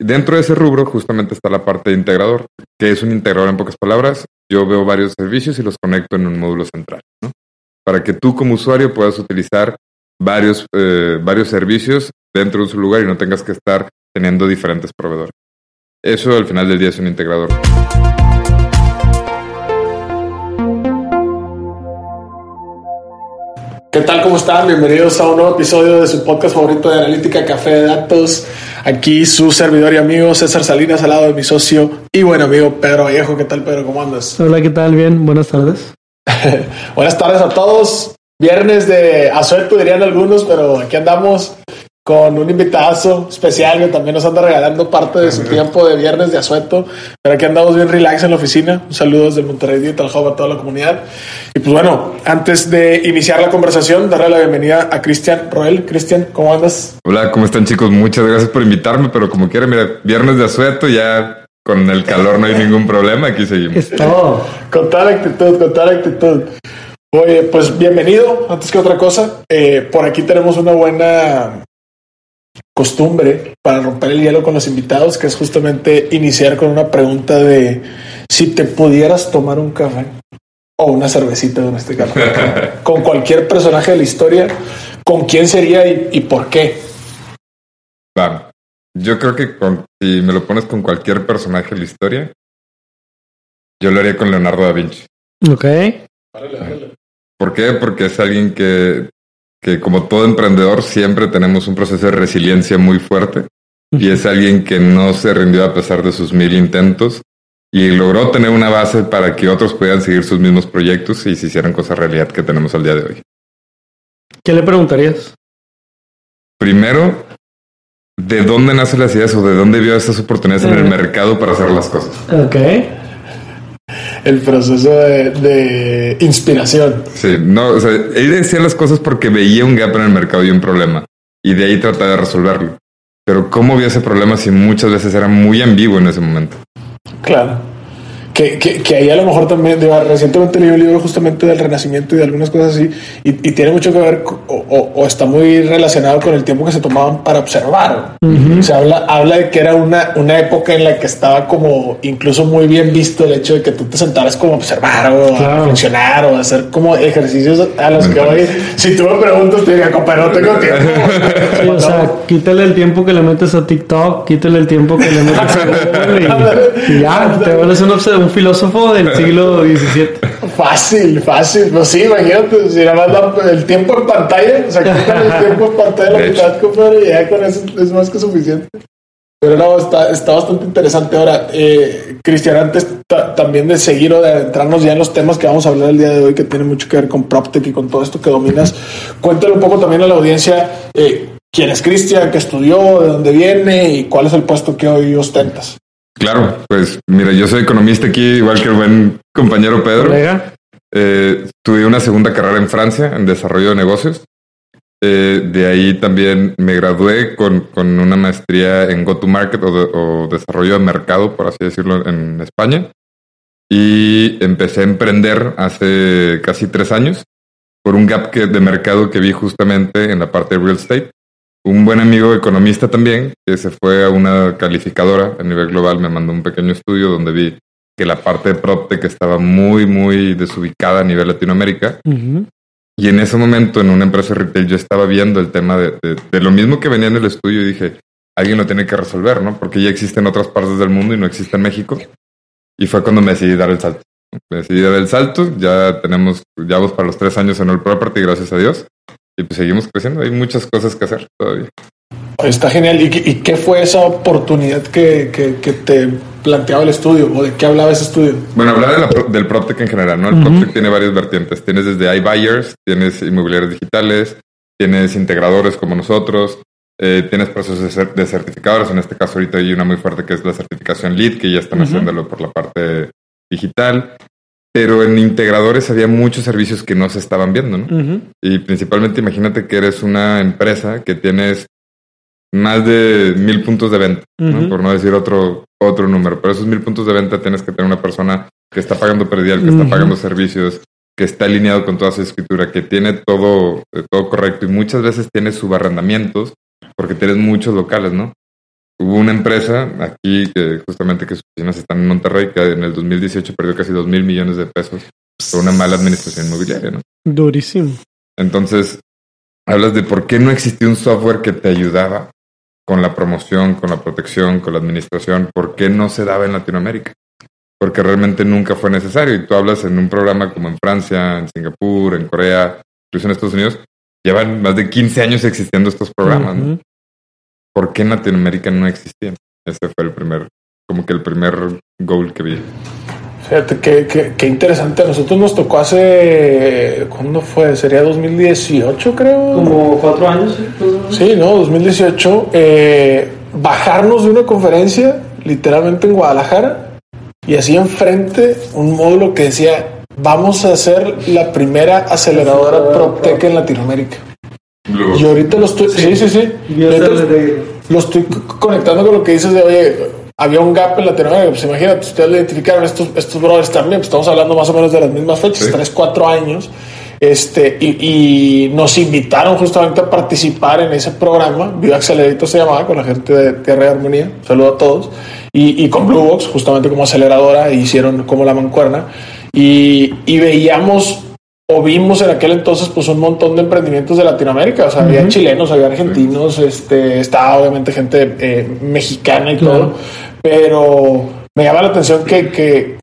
dentro de ese rubro justamente está la parte de integrador, que es un integrador en pocas palabras. Yo veo varios servicios y los conecto en un módulo central, ¿no? Para que tú como usuario puedas utilizar varios, eh, varios servicios dentro de solo lugar y no tengas que estar teniendo diferentes proveedores. Eso al final del día es un integrador. ¿Qué tal? ¿Cómo están? Bienvenidos a un nuevo episodio de su podcast favorito de analítica Café de Datos. Aquí su servidor y amigo César Salinas al lado de mi socio y buen amigo Pedro Vallejo. ¿Qué tal, Pedro? ¿Cómo andas? Hola, ¿qué tal? Bien, buenas tardes. buenas tardes a todos. Viernes de asueto dirían algunos, pero aquí andamos con un invitado especial que también nos anda regalando parte de su tiempo de viernes de asueto. Pero aquí andamos bien relax en la oficina. Un saludo desde Monterrey Digital Hub a toda la comunidad. Y pues bueno, antes de iniciar la conversación, darle la bienvenida a Cristian Roel. Cristian, ¿cómo andas? Hola, ¿cómo están chicos? Muchas gracias por invitarme, pero como quieran, mira, viernes de asueto ya con el calor no hay ningún problema, aquí seguimos. Es todo. Con toda la actitud, con toda la actitud. Oye, pues bienvenido, antes que otra cosa. Eh, por aquí tenemos una buena costumbre para romper el hielo con los invitados, que es justamente iniciar con una pregunta de si te pudieras tomar un café o una cervecita en este caso, con cualquier personaje de la historia, ¿con quién sería y, por qué? Claro. Yo creo que con, si me lo pones con cualquier personaje de la historia, yo lo haría con Leonardo da Vinci. Ok. ¿Por qué? Porque es alguien que que como todo emprendedor siempre tenemos un proceso de resiliencia muy fuerte y es alguien que no se rindió a pesar de sus mil intentos y logró tener una base para que otros puedan seguir sus mismos proyectos y se hicieran cosas realidad que tenemos al día de hoy. ¿Qué le preguntarías? Primero, ¿de dónde nacen las ideas o de dónde vio estas oportunidades en el eh. mercado para hacer las cosas? Ok el proceso de, inspiración. Sí, no, o sea, él decía las cosas porque veía un gap en el mercado y un problema, y de ahí trataba de resolverlo. Pero ¿cómo vio ese problema si muchas veces era muy ambiguo en ese momento? Claro que, que, que, ahí a lo mejor también, recientemente leí un libro justamente del renacimiento y de algunas cosas así, y, y tiene mucho que ver o, o, está muy relacionado con el tiempo que se tomaban para observar. O sea, habla, habla de que era una, una época en la que estaba como incluso muy bien visto el hecho de que tú te sentaras como a observar o a funcionar o a hacer como ejercicios a los que hoy, si tú me preguntas, te diría, compadre, no tengo tiempo. o sea, quítale el tiempo que le metes a TikTok, quítale el tiempo que le metes a Google y, ya, te vuelves un observador un filósofo del siglo XVII. Fácil, fácil. Pues sí, imagínate, si nada más el tiempo en pantalla, o sea, el tiempo en pantalla, la mitad, compadre, y ya con eso es más que suficiente. Pero no, está, está bastante interesante. Ahora, eh, Cristian, antes también de seguir o de adentrarnos ya en los temas que vamos a hablar el día de hoy, que tiene mucho que ver con PropTech y con todo esto que dominas, cuéntale un poco también a la audiencia eh, quién es Cristian, qué estudió, de dónde viene y cuál es el puesto que hoy ostentas. Claro, pues mira, yo soy economista aquí, igual que el buen compañero Pedro. Eh, tuve una segunda carrera en Francia en desarrollo de negocios. Eh, de ahí también me gradué con, con una maestría en go-to-market o, desarrollo de mercado, por así decirlo, en España. Y empecé a emprender hace casi tres años por un gap que, de mercado que vi justamente en la parte de real estate un buen amigo economista también, que se fue a una calificadora a nivel global, me mandó un pequeño estudio donde vi que la parte de PropTech estaba muy, muy desubicada a nivel Latinoamérica. Y en ese momento, en una empresa retail, yo estaba viendo el tema de, de, lo mismo que venía en el estudio y dije, alguien lo tiene que resolver, ¿no? Porque ya existe en otras partes del mundo y no existe en México. Y fue cuando me decidí dar el salto. Me decidí dar el salto, ya tenemos, ya vamos para los tres años en el property, gracias a Dios y pues seguimos creciendo. Hay muchas cosas que hacer todavía. Está genial. ¿Y, qué fue esa oportunidad que, que, te planteaba el estudio o de qué hablaba ese estudio? Bueno, hablaba del PropTech en general, ¿no? El PropTech tiene varias vertientes. Tienes desde iBuyers, tienes inmobiliarios digitales, tienes integradores como nosotros, eh, tienes procesos de, certificadores. En este caso, ahorita hay una muy fuerte que es la certificación LEED, que ya están haciéndolo por la parte digital pero en integradores había muchos servicios que no se estaban viendo, ¿no? Y principalmente imagínate que eres una empresa que tienes más de mil puntos de venta, por no decir otro, otro número, pero esos mil puntos de venta tienes que tener una persona que está pagando perdial, que está pagando servicios, que está alineado con toda su escritura, que tiene todo, eh, todo correcto y muchas veces tienes subarrendamientos porque tienes muchos locales, ¿no? Hubo una empresa aquí que justamente que sus oficinas están en Monterrey que en el 2018 perdió casi 2 mil millones de pesos por una mala administración inmobiliaria, ¿no? Durísimo. Entonces, hablas de por qué no existía un software que te ayudaba con la promoción, con la protección, con la administración, por qué no se daba en Latinoamérica. Porque realmente nunca fue necesario. Y tú hablas en un programa como en Francia, en Singapur, en Corea, incluso en Estados Unidos, llevan más de 15 años existiendo estos programas. ¿no? ¿Por qué en Latinoamérica no existían? Ese fue el primer, como que el primer goal que vi. Fíjate, qué, qué, interesante. A nosotros nos tocó hace. ¿Cuándo fue? Sería 2018, creo. Como cuatro años. Sí, no, 2018. Eh, bajarnos de una conferencia, literalmente en Guadalajara, y así enfrente un módulo que decía: Vamos a hacer la primera aceleradora PropTech en Latinoamérica. Y ahorita lo estoy. Sí, sí, sí. Lo estoy conectando con lo que dices de, oye, había un gap en Latinoamérica. Pues imagínate, ustedes identificaron estos, estos brothers también. Pues estamos hablando más o menos de las mismas fechas, tres, cuatro años. Este, y, nos invitaron justamente a participar en ese programa. Viva Accelerator se llamaba con la gente de Tierra y Armonía. Saludo a todos. Y, y con Bluebox, justamente como aceleradora, hicieron como la mancuerna. Y, y veíamos o vimos en aquel entonces pues un montón de emprendimientos de Latinoamérica, o sea, había chilenos, había argentinos, este, estaba obviamente gente eh, mexicana y todo, pero me llama la atención que, que,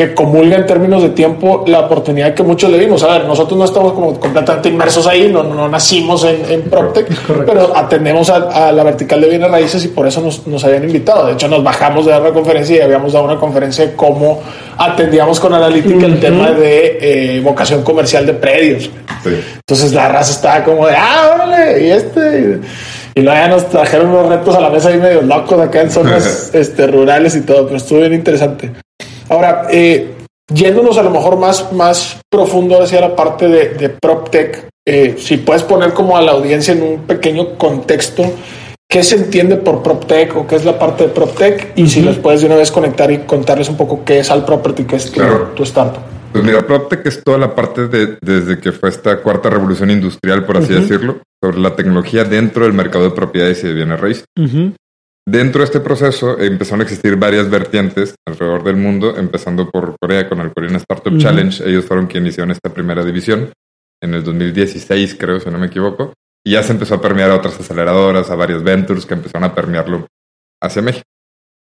que comulga en términos de tiempo la oportunidad que muchos le vimos. A ver, nosotros no estamos como completamente inmersos ahí, no, no nacimos en, en PropTech, pero atendemos a, la vertical de bienes raíces y por eso nos, nos, habían invitado. De hecho, nos bajamos de dar la conferencia y habíamos dado una conferencia de cómo atendíamos con analítica el tema de eh, vocación comercial de predios. Entonces la raza estaba como de, ah, órale, y este... Y luego ya nos trajeron unos retos a la mesa ahí medio locos acá en zonas este, rurales y todo, pero estuvo bien interesante. Ahora, eh, yéndonos a lo mejor más, más profundo hacia la parte de, de PropTech, eh, si puedes poner como a la audiencia en un pequeño contexto, ¿qué se entiende por PropTech o qué es la parte de PropTech? Y si les puedes de una vez conectar y contarles un poco qué es Al Property, qué es tu, startup. Pues mira, PropTech es toda la parte de, desde que fue esta cuarta revolución industrial, por así decirlo, sobre la tecnología dentro del mercado de propiedades y de bienes raíces. Dentro de este proceso empezaron a existir varias vertientes alrededor del mundo, empezando por Corea con el Korean Startup Challenge. Ellos fueron quienes hicieron esta primera división en el 2016, creo, si no me equivoco. Y ya se empezó a permear a otras aceleradoras, a varias ventures que empezaron a permearlo hacia México.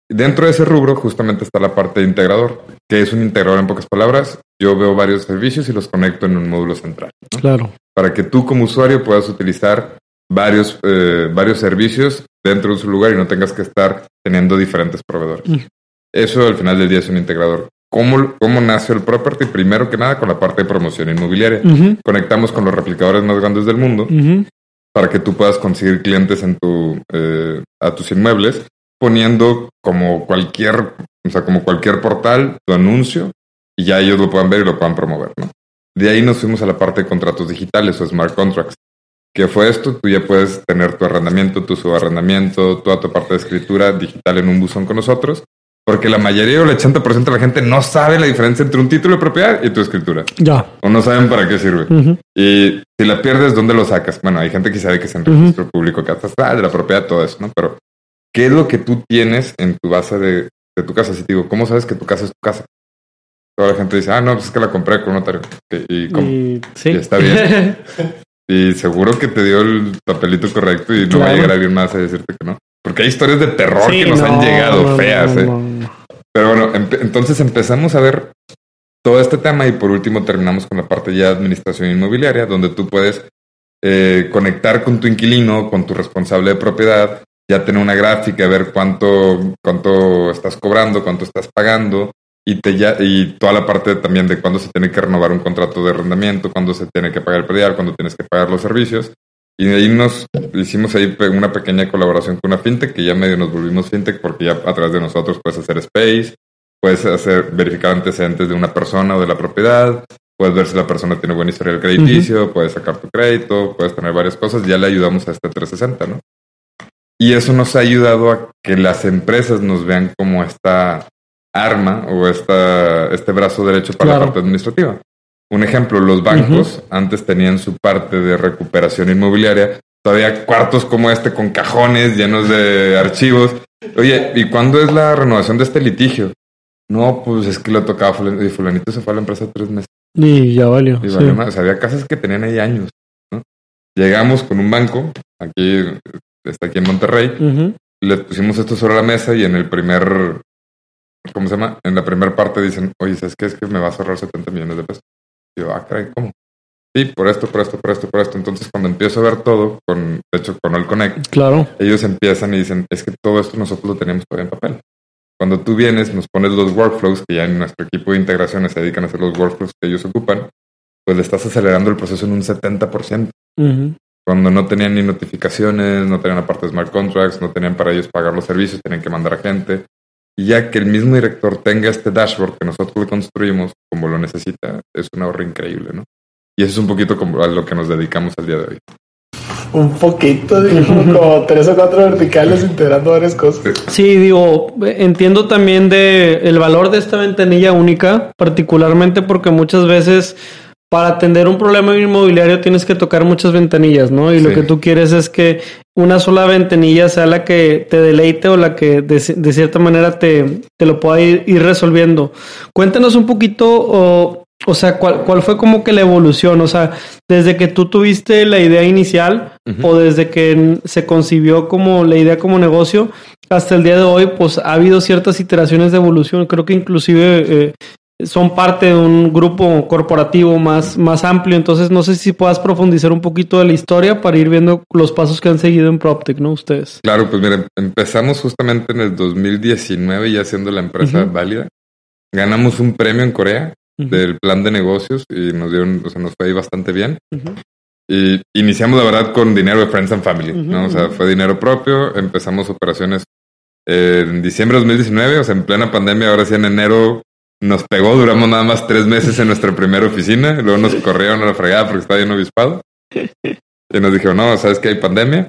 Dentro de ese rubro justamente está la parte de integrador, que es un integrador en pocas palabras. Yo veo varios servicios y los conecto en un módulo central. Claro. Para que tú como usuario puedas utilizar varios, eh, varios servicios dentro de su lugar y no tengas que estar teniendo diferentes proveedores. Mm. Eso al final del día es un integrador. ¿Cómo, ¿Cómo nace el property? Primero que nada con la parte de promoción inmobiliaria. Conectamos con los replicadores más grandes del mundo para que tú puedas conseguir clientes en tu, eh, a tus inmuebles poniendo como cualquier, o sea, como cualquier portal tu anuncio y ya ellos lo puedan ver y lo puedan promover, ¿no? De ahí nos fuimos a la parte de contratos digitales o smart contracts. ¿Qué fue esto? Tú ya puedes tener tu arrendamiento, tu subarrendamiento, toda tu parte de escritura digital en un buzón con nosotros, porque la mayoría o el 80% de la gente no sabe la diferencia entre un título de propiedad y tu escritura. Ya. O no saben para qué sirve. Y si la pierdes, ¿dónde lo sacas? Bueno, hay gente que sabe que es en registro público, que hasta de la propiedad, todo eso, ¿no? Pero, ¿qué es lo que tú tienes en tu base de, de tu casa? Si te digo, ¿cómo sabes que tu casa es tu casa? Toda la gente dice, ah, no, pues es que la compré con un notario. Y, y, ¿sí? y está bien. Y seguro que te dio el papelito correcto y no va a llegar alguien más a decirte que no. Porque hay historias de terror que nos han llegado feas. eh. Pero bueno, entonces empezamos a ver todo este tema y por último terminamos con la parte ya de administración inmobiliaria, donde tú puedes eh, conectar con tu inquilino, con tu responsable de propiedad, ya tener una gráfica, ver cuánto, cuánto estás cobrando, cuánto estás pagando, y, te ya, y toda la parte también de cuándo se tiene que renovar un contrato de arrendamiento, cuándo se tiene que pagar el predial, cuándo tienes que pagar los servicios. Y de ahí nos hicimos ahí una pequeña colaboración con una fintech, que ya medio nos volvimos fintech porque ya a través de nosotros puedes hacer space, puedes hacer verificar antecedentes de una persona o de la propiedad, puedes ver si la persona tiene buen historial crediticio, puedes sacar tu crédito, puedes tener varias cosas. Ya le ayudamos a este 360, ¿no? Y eso nos ha ayudado a que las empresas nos vean como esta arma o esta, este brazo derecho para la parte administrativa. Un ejemplo, los bancos antes tenían su parte de recuperación inmobiliaria todavía cuartos como este con cajones llenos de archivos. Oye, ¿y cuándo es la renovación de este litigio? No, pues es que lo tocaba y fulanito se fue a la empresa tres meses. Y ya valió. Y valió más. O sea, había casas que tenían ahí años. ¿no? Llegamos con un banco, aquí, está aquí en Monterrey, les pusimos esto sobre la mesa y en el primer, ¿cómo se llama? En la primera parte dicen, oye, ¿sabes qué? Es que me vas a ahorrar 70 millones de pesos. Y yo, ah, caray, ¿cómo? Sí, por esto, por esto, por esto, por esto. Entonces, cuando empiezo a ver todo, con, de hecho, con el Connect, claro. ellos empiezan y dicen, es que todo esto nosotros lo teníamos todavía en papel. Cuando tú vienes, nos pones los workflows, que ya en nuestro equipo de integraciones se dedican a hacer los workflows que ellos ocupan, pues le estás acelerando el proceso en un 70%. Cuando no tenían ni notificaciones, no tenían aparte smart contracts, no tenían para ellos pagar los servicios, tenían que mandar a gente. Y ya que el mismo director tenga este dashboard que nosotros le construimos como lo necesita, es un ahorro increíble, ¿no? Y eso es un poquito como a lo que nos dedicamos al día de hoy. Un poquito, digo, como tres o cuatro verticales integrando varias cosas. Sí, digo, entiendo también de el valor de esta ventanilla única, particularmente porque muchas veces para atender un problema inmobiliario tienes que tocar muchas ventanillas, ¿no? Y lo que tú quieres es que una sola ventanilla sea la que te deleite o la que de, cierta manera te, te lo pueda ir, ir, resolviendo. Cuéntanos un poquito, o, o sea, ¿cuál, ¿cuál, fue como que la evolución? O sea, desde que tú tuviste la idea inicial o desde que se concibió como la idea como negocio hasta el día de hoy, pues ha habido ciertas iteraciones de evolución. Creo que inclusive eh, son parte de un grupo corporativo más, más amplio, entonces no sé si puedas profundizar un poquito de la historia para ir viendo los pasos que han seguido en PropTech, ¿no? Ustedes. Claro, pues miren, empezamos justamente en el 2019 ya siendo la empresa válida. Ganamos un premio en Corea del plan de negocios y nos dieron, o sea, nos fue ahí bastante bien. Y iniciamos la verdad con dinero de Friends and Family, ¿no? O sea, fue dinero propio, empezamos operaciones en diciembre de 2019, o sea, en plena pandemia, ahora sí en enero nos pegó, duramos nada más tres meses en nuestra primera oficina, luego nos corrieron a la fregada porque estaba bien obispado. Y nos dijeron, no, sabes que hay pandemia.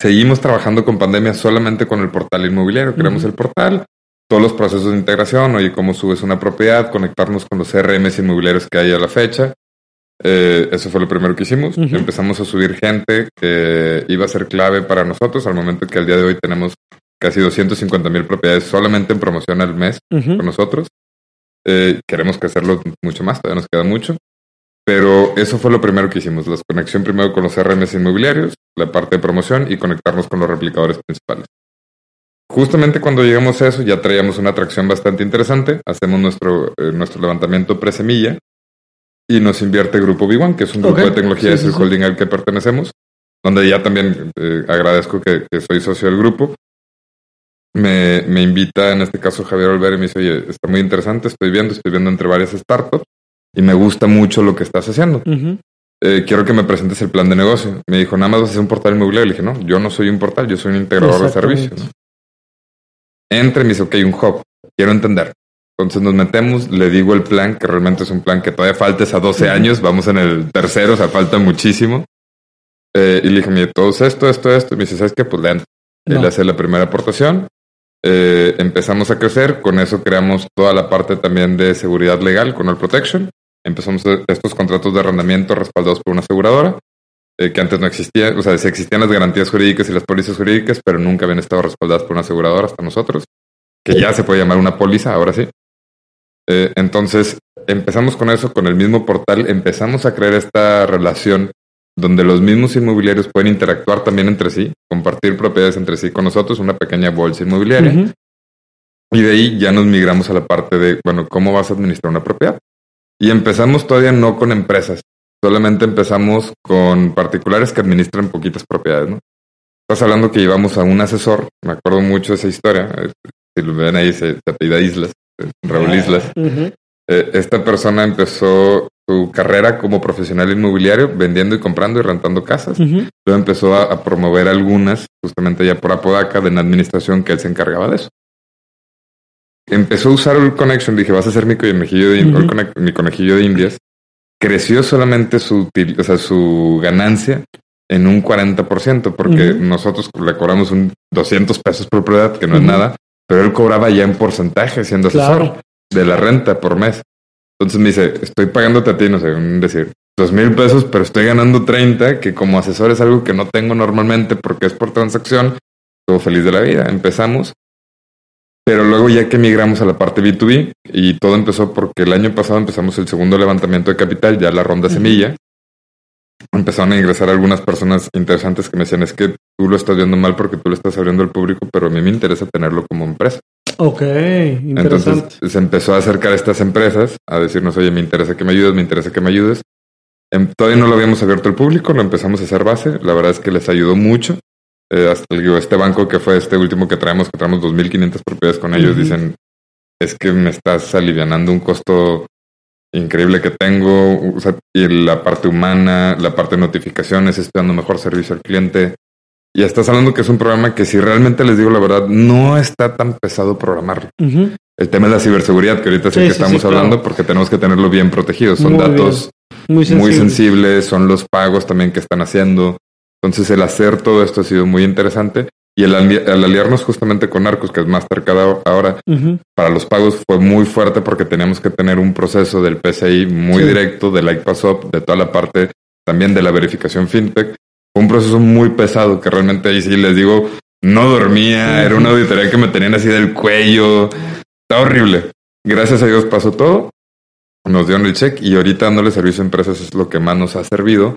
Seguimos trabajando con pandemia solamente con el portal inmobiliario. Creamos el portal, todos los procesos de integración, oye, cómo subes una propiedad, conectarnos con los CRMs inmobiliarios que hay a la fecha. Eh, eso fue lo primero que hicimos. Empezamos a subir gente que iba a ser clave para nosotros al momento que al día de hoy tenemos casi 250 mil propiedades solamente en promoción al mes con nosotros. Eh, queremos crecerlo mucho más, todavía nos queda mucho. Pero eso fue lo primero que hicimos, la conexión primero con los CRMs inmobiliarios, la parte de promoción y conectarnos con los replicadores principales. Justamente cuando llegamos a eso ya traíamos una atracción bastante interesante, hacemos nuestro, eh, nuestro levantamiento presemilla y nos invierte Grupo B1, que es un grupo de tecnología, es el holding al que pertenecemos, donde ya también eh, agradezco que, que, soy socio del grupo me, me invita, en este caso Javier Olvera, y me dice, oye, está muy interesante, estoy viendo, estoy viendo entre varias startups y me gusta mucho lo que estás haciendo. Eh, quiero que me presentes el plan de negocio. Me dijo, nada más vas a hacer un portal inmobiliario. Le dije, no, yo no soy un portal, yo soy un integrador de servicios. ¿no? Entre y me dice, ok, un hub. Quiero entender. Entonces nos metemos, le digo el plan, que realmente es un plan que todavía falta a 12 años, vamos en el tercero, o sea, falta muchísimo. Eh, y le dije, mire, todo esto, esto, esto. Y me dice, ¿sabes qué? Pues le Él hace la primera aportación, eh, empezamos a crecer, con eso creamos toda la parte también de seguridad legal con el Protection. Empezamos estos contratos de arrendamiento respaldados por una aseguradora, eh, que antes no existía, o sea, existían las garantías jurídicas y las pólizas jurídicas, pero nunca habían estado respaldadas por una aseguradora hasta nosotros, que ya se puede llamar una póliza, ahora sí. Eh, entonces, empezamos con eso, con el mismo portal, empezamos a crear esta relación donde los mismos inmobiliarios pueden interactuar también entre sí, compartir propiedades entre sí con nosotros, una pequeña bolsa inmobiliaria. Y de ahí ya nos migramos a la parte de, bueno, ¿cómo vas a administrar una propiedad? Y empezamos todavía no con empresas, solamente empezamos con particulares que administran poquitas propiedades, ¿no? Estás hablando que llevamos a un asesor, me acuerdo mucho de esa historia, eh, si lo ven ahí se, apellida Islas, eh, Raúl Islas. Eh, esta persona empezó su carrera como profesional inmobiliario, vendiendo y comprando y rentando casas. Luego empezó a, promover algunas, justamente ya por Apodaca, de una administración que él se encargaba de eso. Empezó a usar el Connection, dije, vas a ser mi conejillo de, mi conejillo de indias. Creció solamente su, o sea, su ganancia en un 40%, porque nosotros le cobramos un 200 pesos por propiedad, que no es nada, pero él cobraba ya en porcentaje siendo asesor de la renta por mes. Entonces me dice, estoy pagándote a ti, no sé, un decir, dos mil pesos, pero estoy ganando 30, que como asesor es algo que no tengo normalmente porque es por transacción. Todo feliz de la vida. Empezamos. Pero luego ya que migramos a la parte B2B y todo empezó porque el año pasado empezamos el segundo levantamiento de capital, ya la ronda semilla. Empezaron a ingresar algunas personas interesantes que me decían, es que tú lo estás viendo mal porque tú lo estás abriendo al público, pero a mí me interesa tenerlo como empresa. Ok, interesante. Entonces se empezó a acercar a estas empresas a decirnos, oye, me interesa que me ayudes, me interesa que me ayudes. Em, todavía no lo habíamos abierto al público, lo empezamos a hacer base. La verdad es que les ayudó mucho. Eh, hasta este banco que fue este último que traemos, que traemos 2.500 propiedades con ellos, dicen, es que me estás alivianando un costo increíble que tengo, y la parte humana, la parte de notificaciones, estoy dando mejor servicio al cliente. Y estás hablando que es un programa que si realmente les digo la verdad, no está tan pesado programarlo. El tema es la ciberseguridad, que ahorita sí, que estamos hablando, porque tenemos que tenerlo bien protegido. Son datos muy, sensibles, son los pagos también que están haciendo. Entonces el hacer todo esto ha sido muy interesante. Y el, aliarnos justamente con Arcos, que es más cercado ahora, para los pagos fue muy fuerte porque teníamos que tener un proceso del PCI muy directo, de Like Pass Up, de toda la parte también de la verificación fintech. Fue un proceso muy pesado que realmente ahí sí les digo, no dormía, era una auditoría que me tenían así del cuello, está horrible. Gracias a Dios pasó todo, nos dieron el check y ahorita dándole servicio a empresas es lo que más nos ha servido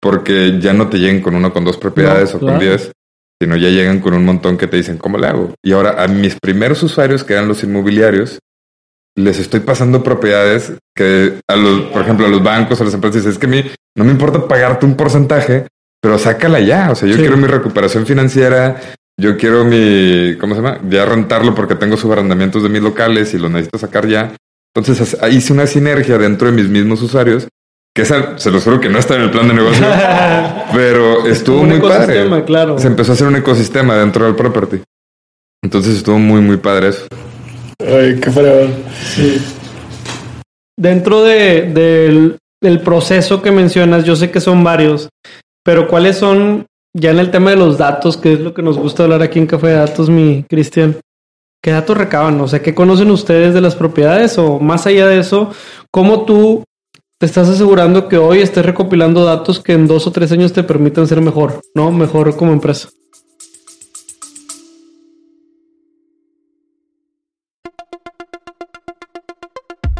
porque ya no te lleguen con uno con dos propiedades o con diez, sino ya llegan con un montón que te dicen, ¿cómo le hago? Y ahora a mis primeros usuarios, que eran los inmobiliarios, les estoy pasando propiedades que a los, por ejemplo, a los bancos, a las empresas, es que a mí no me importa pagarte un porcentaje, pero sácala ya. O sea, yo quiero mi recuperación financiera, yo quiero mi, ¿cómo se llama? Ya rentarlo porque tengo subarrendamientos de mis locales y lo necesito sacar ya. Entonces hice una sinergia dentro de mis mismos usuarios que esa, se los juro que no está en el plan de negocio, pero estuvo muy padre. Claro. Se empezó a hacer un ecosistema dentro del property. Entonces estuvo muy, muy padre eso. Ay, qué fregón. Sí. Dentro de, del, proceso que mencionas, yo sé que son varios, pero ¿cuáles son, ya en el tema de los datos, que es lo que nos gusta hablar aquí en Café de Datos, mi Cristian? ¿Qué datos recaban? O sea, ¿qué conocen ustedes de las propiedades? O más allá de eso, ¿cómo tú te estás asegurando que hoy estés recopilando datos que en dos o tres años te permitan ser mejor, ¿no? Mejor como empresa.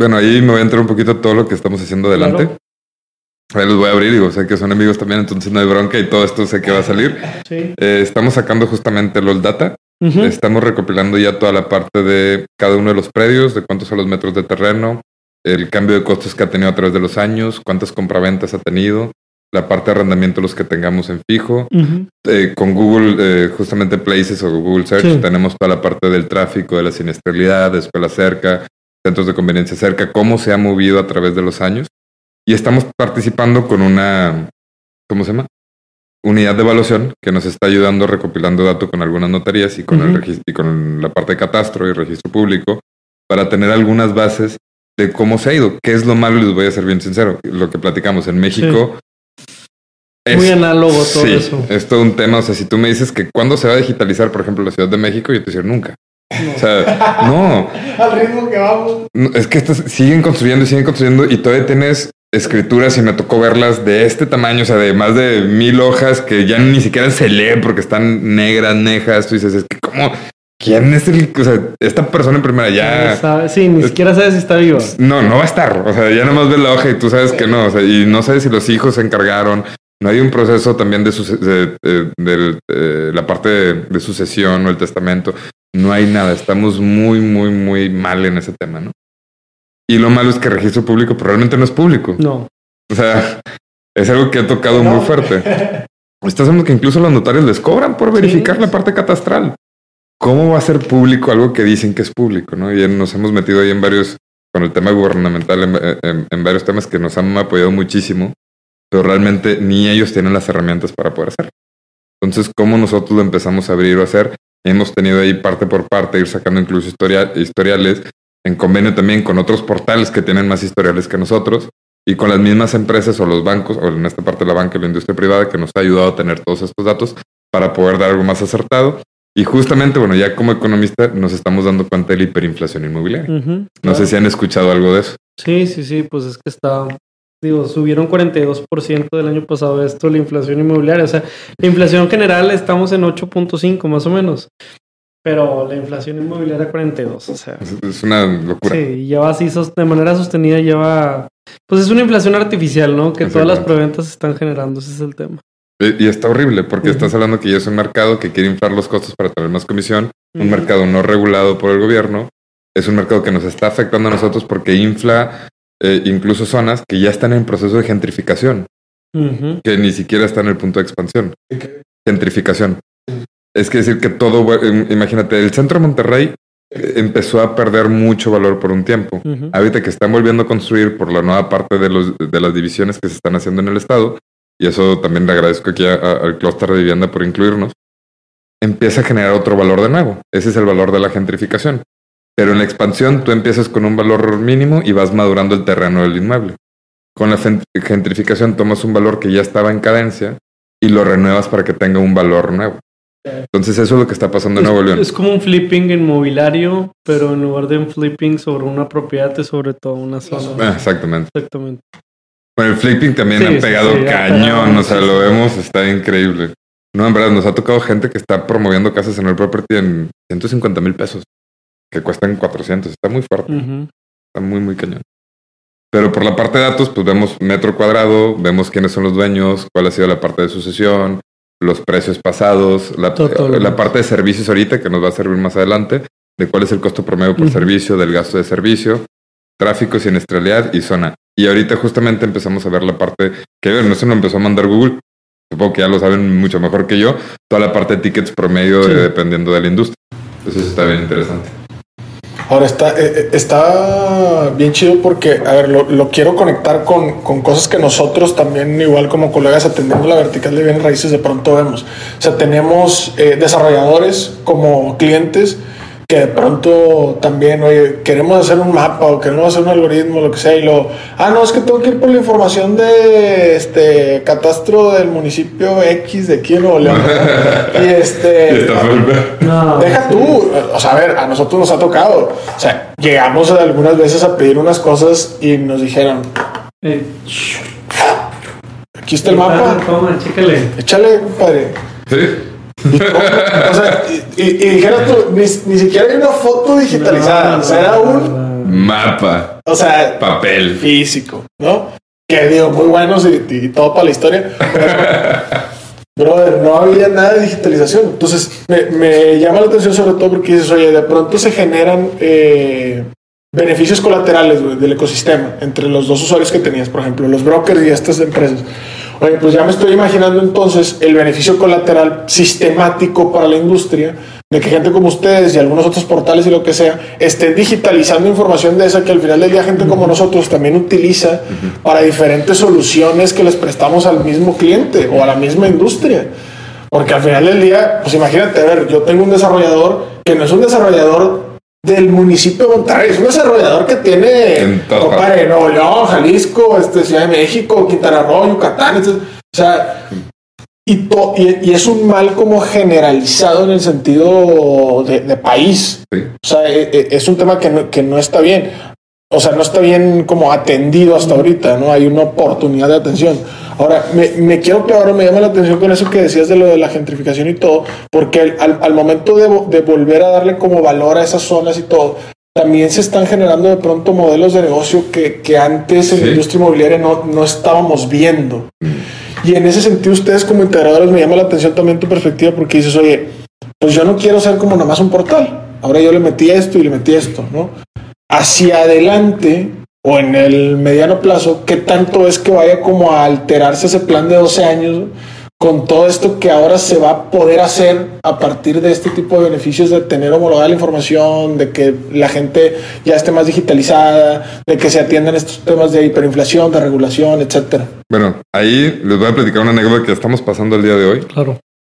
Bueno, ahí me voy a entrar un poquito todo lo que estamos haciendo adelante. Ahí los voy a abrir, digo, sé que son amigos también, entonces no hay bronca y todo esto sé que va a salir. Eh, estamos sacando justamente los data. Estamos recopilando ya toda la parte de cada uno de los predios, de cuántos son los metros de terreno, el cambio de costos que ha tenido a través de los años, cuántas compraventas ha tenido, la parte de arrendamiento los que tengamos en fijo. Eh, con Google, eh, justamente Places o Google Search, tenemos toda la parte del tráfico, de la siniestralidad, de escuela cerca, centros de conveniencia cerca, cómo se ha movido a través de los años. Y estamos participando con una, ¿cómo se llama? Unidad de evaluación que nos está ayudando recopilando datos con algunas notarías y con, el y con la parte de catastro y registro público para tener algunas bases de cómo se ha ido. ¿Qué es lo malo? Les voy a ser bien sincero. Lo que platicamos en México. Es, Muy análogo todo eso. Es todo un tema. O sea, si tú me dices que cuándo se va a digitalizar, por ejemplo, la Ciudad de México, yo te decir nunca. O sea, no. Al ritmo que vamos. Es que siguen construyendo y siguen construyendo y todavía tienes escrituras y me tocó verlas de este tamaño, o sea, de más de mil hojas que ya ni siquiera se lee porque están negras, nejas. Tú dices, es que cómo ¿quién es el, o sea, esta persona en primera ya? sí, ni siquiera sabes si está viva. No, no va a estar. O sea, ya nada más ves la hoja y tú sabes que no. O sea, y no sabes si los hijos se encargaron. No hay un proceso también de, de, eh, la parte de, sucesión o el testamento. No hay nada. Estamos muy, muy, muy mal en ese tema, ¿no? Y lo malo es que el registro público probablemente no es público. No. O sea, es algo que ha tocado muy fuerte. Estás hablando que incluso los notarios les cobran por verificar la parte catastral. ¿Cómo va a ser público algo que dicen que es público? ¿no? Y nos hemos metido ahí en varios, con el tema gubernamental, en, varios temas que nos han apoyado muchísimo, pero realmente ni ellos tienen las herramientas para poder hacerlo. Entonces, ¿cómo nosotros lo empezamos a abrir o hacer? Hemos tenido ahí parte por parte, ir sacando incluso historiales, en convenio también con otros portales que tienen más historiales que nosotros, y con las mismas empresas o los bancos, o en esta parte la banca y la industria privada, que nos ha ayudado a tener todos estos datos para poder dar algo más acertado. Y justamente, bueno, ya como economista nos estamos dando cuenta de la hiperinflación inmobiliaria. no sé si han escuchado algo de eso. Sí, sí, sí, pues es que está, digo, subieron 42% del año pasado esto, la inflación inmobiliaria. O sea, la inflación general estamos en 8.5 más o menos. Pero la inflación inmobiliaria 42, o sea. Es, una locura. Sí, lleva así de manera sostenida, lleva. Pues es una inflación artificial, ¿no? Que todas las preventas están generando, ese es el tema. Y, está horrible porque estás hablando que ya es un mercado que quiere inflar los costos para tener más comisión, un mercado no regulado por el gobierno, es un mercado que nos está afectando a nosotros porque infla eh, incluso zonas que ya están en proceso de gentrificación, que ni siquiera están en el punto de expansión. Gentrificación. Es que decir que todo, imagínate, el centro de Monterrey eh, empezó a perder mucho valor por un tiempo. Ahorita que están volviendo a construir por la nueva parte de, los, de las divisiones que se están haciendo en el estado, y eso también le agradezco aquí al clúster de vivienda por incluirnos, empieza a generar otro valor de nuevo. Ese es el valor de la gentrificación. Pero en la expansión tú empiezas con un valor mínimo y vas madurando el terreno del inmueble. Con la gentrificación tomas un valor que ya estaba en cadencia y lo renuevas para que tenga un valor nuevo. Entonces eso es lo que está pasando en Nuevo León. Es como un flipping inmobiliario, pero en lugar de un flipping sobre una propiedad es sobre todo una zona. Ah, exactamente. Exactamente. Bueno, el flipping también ha pegado cañón, o sea, lo vemos, está increíble. No, en verdad, nos ha tocado gente que está promoviendo casas en el property en 150 mil pesos, que cuestan 400, está muy fuerte, está muy, muy cañón. Pero por la parte de datos, pues vemos metro cuadrado, vemos quiénes son los dueños, cuál ha sido la parte de sucesión, los precios pasados, la, la, parte de servicios ahorita que nos va a servir más adelante, de cuál es el costo promedio por servicio, del gasto de servicio, tráfico, siniestralidad y zona. Y ahorita justamente empezamos a ver la parte que no se lo empezó a mandar Google. Supongo que ya lo saben mucho mejor que yo. Toda la parte de tickets promedio dependiendo de la industria. Entonces está bien interesante. Ahora está, eh, eh, está bien chido porque, a ver, lo, quiero conectar con, con, cosas que nosotros también, igual como colegas atendiendo la vertical de bienes raíces, de pronto vemos. O sea, tenemos eh, desarrolladores como clientes que de pronto también, oye, queremos hacer un mapa o queremos hacer un algoritmo, lo que sea, y lo, ah, no, es que tengo que ir por la información de este catastro del municipio X de aquí en Nuevo León. y este, deja tú, o sea, a ver, a nosotros nos ha tocado, o sea, llegamos algunas veces a pedir unas cosas y nos dijeron, aquí está el mapa, échale, compadre. ¿Sí? Y, y, dijeras tú, ni, siquiera hay una foto digitalizada, o sea, era un mapa. O sea, papel físico, ¿no? Que digo, muy buenos y, todo para la historia. brother, no había nada de digitalización. Entonces, me, llama la atención sobre todo porque dices, oye, de pronto se generan eh, beneficios colaterales del ecosistema entre los dos usuarios que tenías, por ejemplo, los brokers y estas empresas. Oye, pues ya me estoy imaginando entonces el beneficio colateral sistemático para la industria de que gente como ustedes y algunos otros portales y lo que sea estén digitalizando información de esa que al final del día gente como nosotros también utiliza para diferentes soluciones que les prestamos al mismo cliente o a la misma industria. Porque al final del día, pues imagínate, a ver, yo tengo un desarrollador que no es un desarrollador del municipio de Monterrey. Es un desarrollador que tiene en Nuevo León, Jalisco, este, Ciudad de México, Quintana Roo, Yucatán. o sea, y, y, es un mal como generalizado en el sentido de, país. O sea, e, e, es un tema que no, que no está bien. O sea, no está bien como atendido hasta ahorita, ¿no? Hay una oportunidad de atención. Ahora, me, quiero clavar, me llama la atención con eso que decías de lo de la gentrificación y todo, porque al, momento de, volver a darle como valor a esas zonas y todo, también se están generando de pronto modelos de negocio que, antes en la industria inmobiliaria no, no estábamos viendo. Y en ese sentido, ustedes como integradores, me llama la atención también tu perspectiva porque dices, oye, pues yo no quiero ser como nomás un portal. Ahora yo le metí esto y le metí esto, ¿no? Hacia adelante o en el mediano plazo, ¿qué tanto es que vaya como a alterarse ese plan de 12 años con todo esto que ahora se va a poder hacer a partir de este tipo de beneficios de tener homologada la información, de que la gente ya esté más digitalizada, de que se atiendan estos temas de hiperinflación, de regulación, etcétera? Bueno, ahí les voy a platicar una anécdota que estamos pasando el día de hoy. Claro.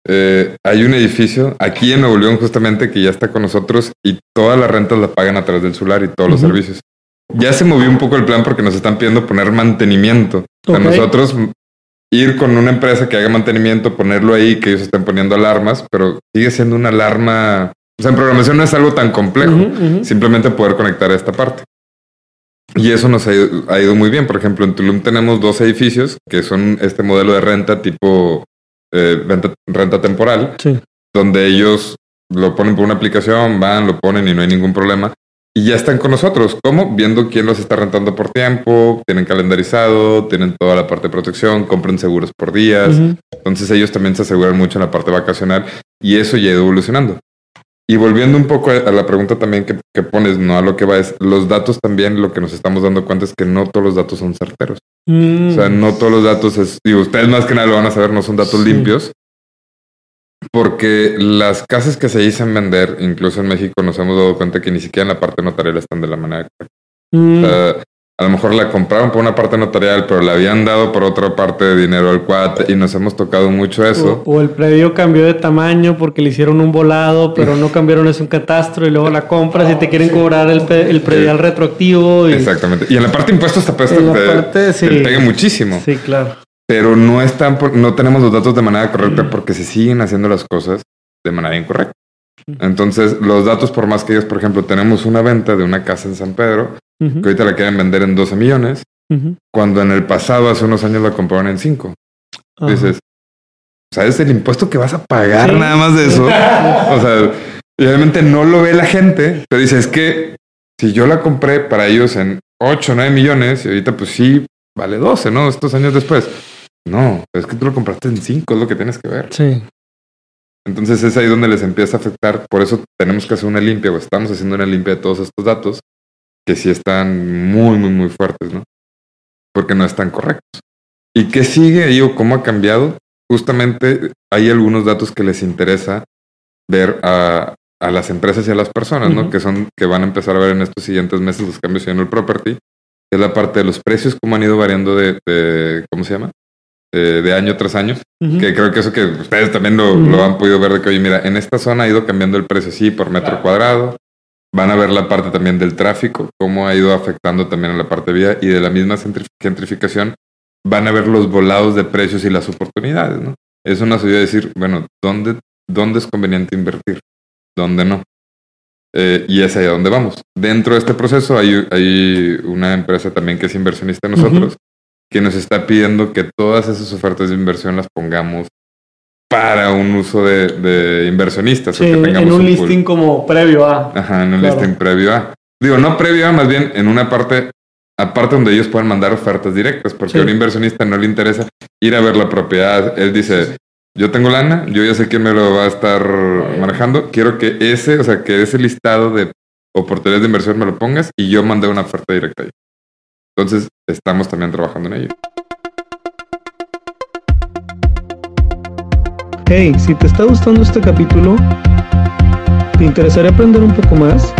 Eh, hay un edificio aquí en Nuevo León justamente que ya está con nosotros y todas las rentas las pagan a través del celular y todos los servicios. Ya se movió un poco el plan porque nos están pidiendo poner mantenimiento. A nosotros ir con una empresa que haga mantenimiento, ponerlo ahí, que ellos estén poniendo alarmas, pero sigue siendo una alarma. O sea, en programación no es algo tan complejo, simplemente poder conectar a esta parte. Y eso nos ha ido, muy bien. Por ejemplo, en Tulum tenemos dos edificios que son este modelo de renta tipo eh, renta, renta, temporal, donde ellos lo ponen por una aplicación, van, lo ponen y no hay ningún problema. Y ya están con nosotros. ¿Cómo? Viendo quién los está rentando por tiempo, tienen calendarizado, tienen toda la parte de protección, compran seguros por días. Entonces ellos también se aseguran mucho en la parte vacacional y eso ya ha ido evolucionando. Y volviendo un poco a la pregunta también que, pones, no a lo que va, es los datos también, lo que nos estamos dando cuenta es que no todos los datos son certeros. O sea, no todos los datos, es, y ustedes más que nada lo van a saber, no son datos limpios. Porque las casas que se dicen vender, incluso en México, nos hemos dado cuenta que ni siquiera en la parte notarial están de la manera correcta. Mm. a lo mejor la compraron por una parte notarial, pero la habían dado por otra parte de dinero al cuate y nos hemos tocado mucho eso. O, el predio cambió de tamaño porque le hicieron un volado, pero no cambiaron eso en catastro y luego la compras y te quieren cobrar el, el predial retroactivo. Exactamente. Y en la parte de impuestos te, te, te pega muchísimo. Sí, claro pero no están, no tenemos los datos de manera correcta mm. porque se siguen haciendo las cosas de manera incorrecta. Entonces, los datos, por más que ellos, por ejemplo, tenemos una venta de una casa en San Pedro, que ahorita la quieren vender en 12 millones, cuando en el pasado, hace unos años, la compraron en 5. Dices, ¿sabes el impuesto que vas a pagar nada más de eso? o sea, obviamente no lo ve la gente, pero dice, es que si yo la compré para ellos en 8 o 9 millones y ahorita pues sí, vale 12, ¿no? Estos años después. No, es que tú lo compraste en 5, es lo que tienes que ver. Sí. Entonces es ahí donde les empieza a afectar. Por eso tenemos que hacer una limpia o estamos haciendo una limpia de todos estos datos que sí están muy, muy, muy fuertes, ¿no? Porque no están correctos. ¿Y qué sigue ahí o cómo ha cambiado? Justamente hay algunos datos que les interesa ver a, a las empresas y a las personas, ¿no? Que son, que van a empezar a ver en estos siguientes meses los cambios en el property. Es la parte de los precios, cómo han ido variando de, de ¿cómo se llama? Eh, de año tras año, que creo que eso que ustedes también lo, lo, han podido ver de que, oye, mira, en esta zona ha ido cambiando el precio, sí, por metro cuadrado. Van a ver la parte también del tráfico, cómo ha ido afectando también a la parte vía y de la misma gentrificación, van a ver los volados de precios y las oportunidades, ¿no? Eso nos ayuda a decir, bueno, ¿dónde, dónde es conveniente invertir? ¿Dónde no? Eh, y es ahí a donde vamos. Dentro de este proceso hay, hay una empresa también que es inversionista en nosotros, que nos está pidiendo que todas esas ofertas de inversión las pongamos para un uso de, inversionistas. Sí, en un, listing como previo a. Ajá, en un listing previo a. Digo, no previo a, más bien en una parte, aparte donde ellos puedan mandar ofertas directas, porque a un inversionista no le interesa ir a ver la propiedad. Él dice, yo tengo lana, yo ya sé quién me lo va a estar manejando, quiero que ese, o sea, que ese listado de oportunidades de inversión me lo pongas y yo mandé una oferta directa ahí. Entonces, estamos también trabajando en ello. Hey, si te está gustando este capítulo, ¿te interesaría aprender un poco más?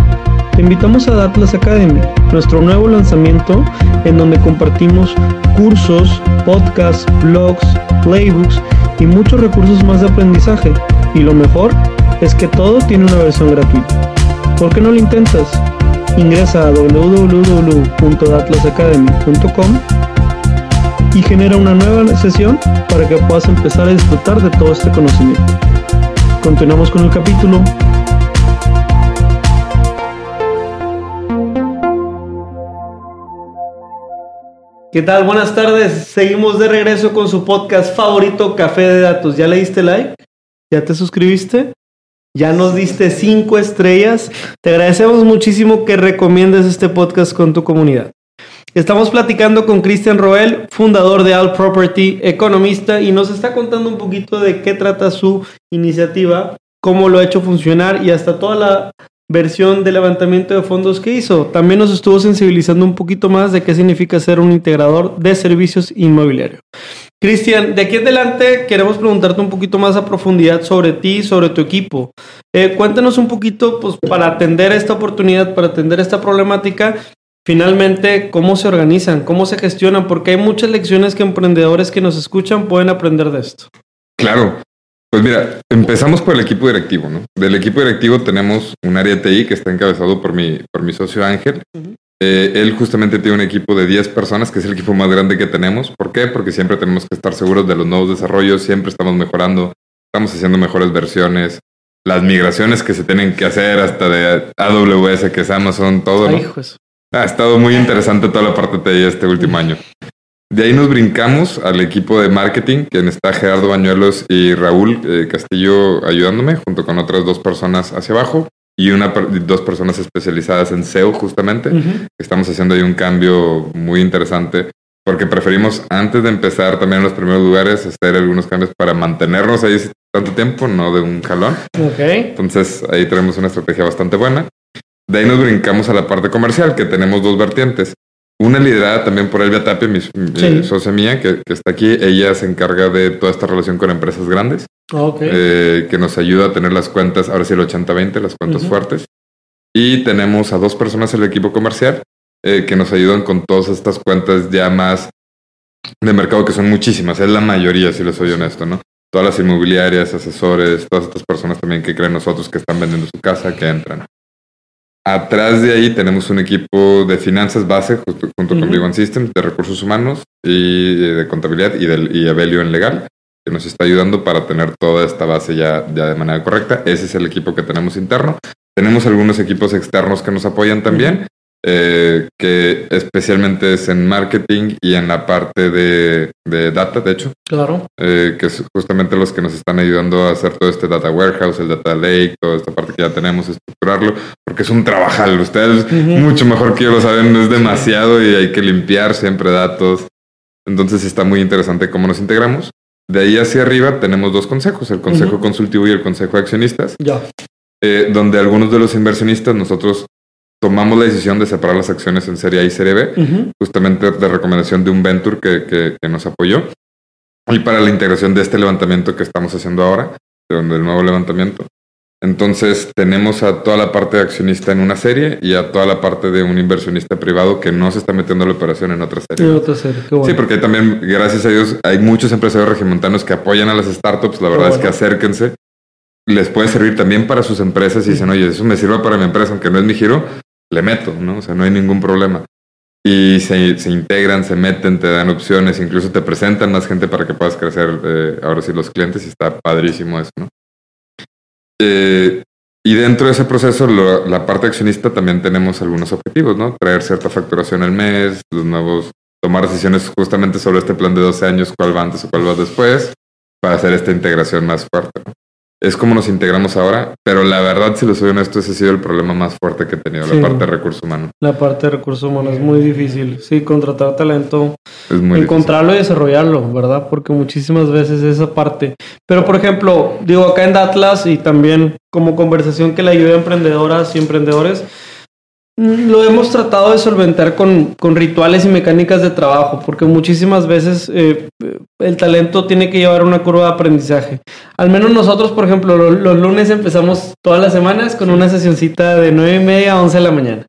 Te invitamos a Atlas Academy, nuestro nuevo lanzamiento en donde compartimos cursos, podcasts, blogs, playbooks y muchos recursos más de aprendizaje. Y lo mejor es que todo tiene una versión gratuita. ¿Por qué no lo intentas? Ingresa a www.atlasacademy.com y genera una nueva sesión para que puedas empezar a disfrutar de todo este conocimiento. Continuamos con el capítulo. ¿Qué tal? Buenas tardes. Seguimos de regreso con su podcast favorito, Café de Datos. ¿Ya le diste like? ¿Ya te suscribiste? ¿Ya nos diste cinco estrellas? Te agradecemos muchísimo que recomiendes este podcast con tu comunidad. Estamos platicando con Cristian Roel, fundador de All Property, economista, y nos está contando un poquito de qué trata su iniciativa, cómo lo ha hecho funcionar y hasta toda la versión de levantamiento de fondos que hizo. También nos estuvo sensibilizando un poquito más de qué significa ser un integrador de servicios inmobiliarios. Cristian, de aquí adelante queremos preguntarte un poquito más a profundidad sobre ti, sobre tu equipo. Eh, cuéntanos un poquito, pues, para atender esta oportunidad, para atender esta problemática, finalmente, cómo se organizan, cómo se gestionan, porque hay muchas lecciones que emprendedores que nos escuchan pueden aprender de esto. Claro, pues mira, empezamos por el equipo directivo, ¿no? Del equipo directivo tenemos un área TI que está encabezado por mi, por mi socio Ángel. Eh, él justamente tiene un equipo de 10 personas, que es el equipo más grande que tenemos. ¿Por qué? Porque siempre tenemos que estar seguros de los nuevos desarrollos, siempre estamos mejorando, estamos haciendo mejores versiones, las migraciones que se tienen que hacer hasta de AWS, que es Amazon, todo. ¿no? Ha estado muy interesante toda la parte de TI este último año. De ahí nos brincamos al equipo de marketing, quien está Gerardo Bañuelos y Raúl eh, Castillo ayudándome, junto con otras dos personas hacia abajo y una dos personas especializadas en SEO justamente. Estamos haciendo ahí un cambio muy interesante porque preferimos antes de empezar también en los primeros lugares hacer algunos cambios para mantenernos ahí tanto tiempo, no de un jalón. Okay. Entonces ahí tenemos una estrategia bastante buena. De ahí nos brincamos a la parte comercial, que tenemos dos vertientes. Una liderada también por Elvia Tapia, mi, socia mía, que, está aquí. Ella se encarga de toda esta relación con empresas grandes. Eh, que nos ayuda a tener las cuentas, ahora sí el 80-20, las cuentas fuertes. Y tenemos a dos personas en el equipo comercial eh, que nos ayudan con todas estas cuentas ya más de mercado, que son muchísimas. Es la mayoría, si les soy honesto, ¿no? Todas las inmobiliarias, asesores, todas estas personas también que creen nosotros que están vendiendo su casa, que entran. Atrás de ahí tenemos un equipo de finanzas base junto, con Big One Systems, de recursos humanos y de contabilidad y, del, y Avelio en legal, que nos está ayudando para tener toda esta base ya, ya de manera correcta. Ese es el equipo que tenemos interno. Tenemos algunos equipos externos que nos apoyan también eh, que especialmente es en marketing y en la parte de, data, de hecho. Claro. Eh, que es justamente los que nos están ayudando a hacer todo este data warehouse, el data lake, toda esta parte que ya tenemos, estructurarlo, porque es un trabajal. Ustedes mucho mejor que yo lo saben, es demasiado y hay que limpiar siempre datos. Entonces está muy interesante cómo nos integramos. De ahí hacia arriba tenemos dos consejos, el consejo consultivo y el consejo de accionistas. Ya. Eh, donde algunos de los inversionistas nosotros tomamos la decisión de separar las acciones en Serie A y Serie B, justamente de recomendación de un venture que, que, nos apoyó. Y para la integración de este levantamiento que estamos haciendo ahora, del nuevo levantamiento. Entonces tenemos a toda la parte de accionista en una serie y a toda la parte de un inversionista privado que no se está metiendo la operación en otra serie. En otra serie, qué bueno. Sí, porque también, gracias a Dios, hay muchos empresarios regimontanos que apoyan a las startups. La verdad es que acérquense. Les puede servir también para sus empresas y dicen, oye, eso me sirve para mi empresa, aunque no es mi giro, le meto, ¿no? O sea, no hay ningún problema. Y se, se, integran, se meten, te dan opciones, incluso te presentan más gente para que puedas crecer eh, ahora sí los clientes y está padrísimo eso, ¿no? Eh, y dentro de ese proceso, la parte accionista también tenemos algunos objetivos, ¿no? Traer cierta facturación al mes, los nuevos, tomar decisiones justamente sobre este plan de 12 años, cuál va antes o cuál va después, para hacer esta integración más fuerte, ¿no? Es como nos integramos ahora, pero la verdad, si lo soy honesto, ese ha sido el problema más fuerte que he tenido, la parte de recursos humanos. La parte de recursos humanos es muy difícil. Sí, contratar talento, es muy encontrarlo y desarrollarlo, ¿verdad? Porque muchísimas veces esa parte. Pero, por ejemplo, digo, acá en Atlas y también como conversación que le ayuda a emprendedoras y emprendedores, lo hemos tratado de solventar con, rituales y mecánicas de trabajo, porque muchísimas veces eh, el talento tiene que llevar una curva de aprendizaje. Al menos nosotros, por ejemplo, los, lunes empezamos todas las semanas con una sesioncita de 9 y media a 11 de la mañana.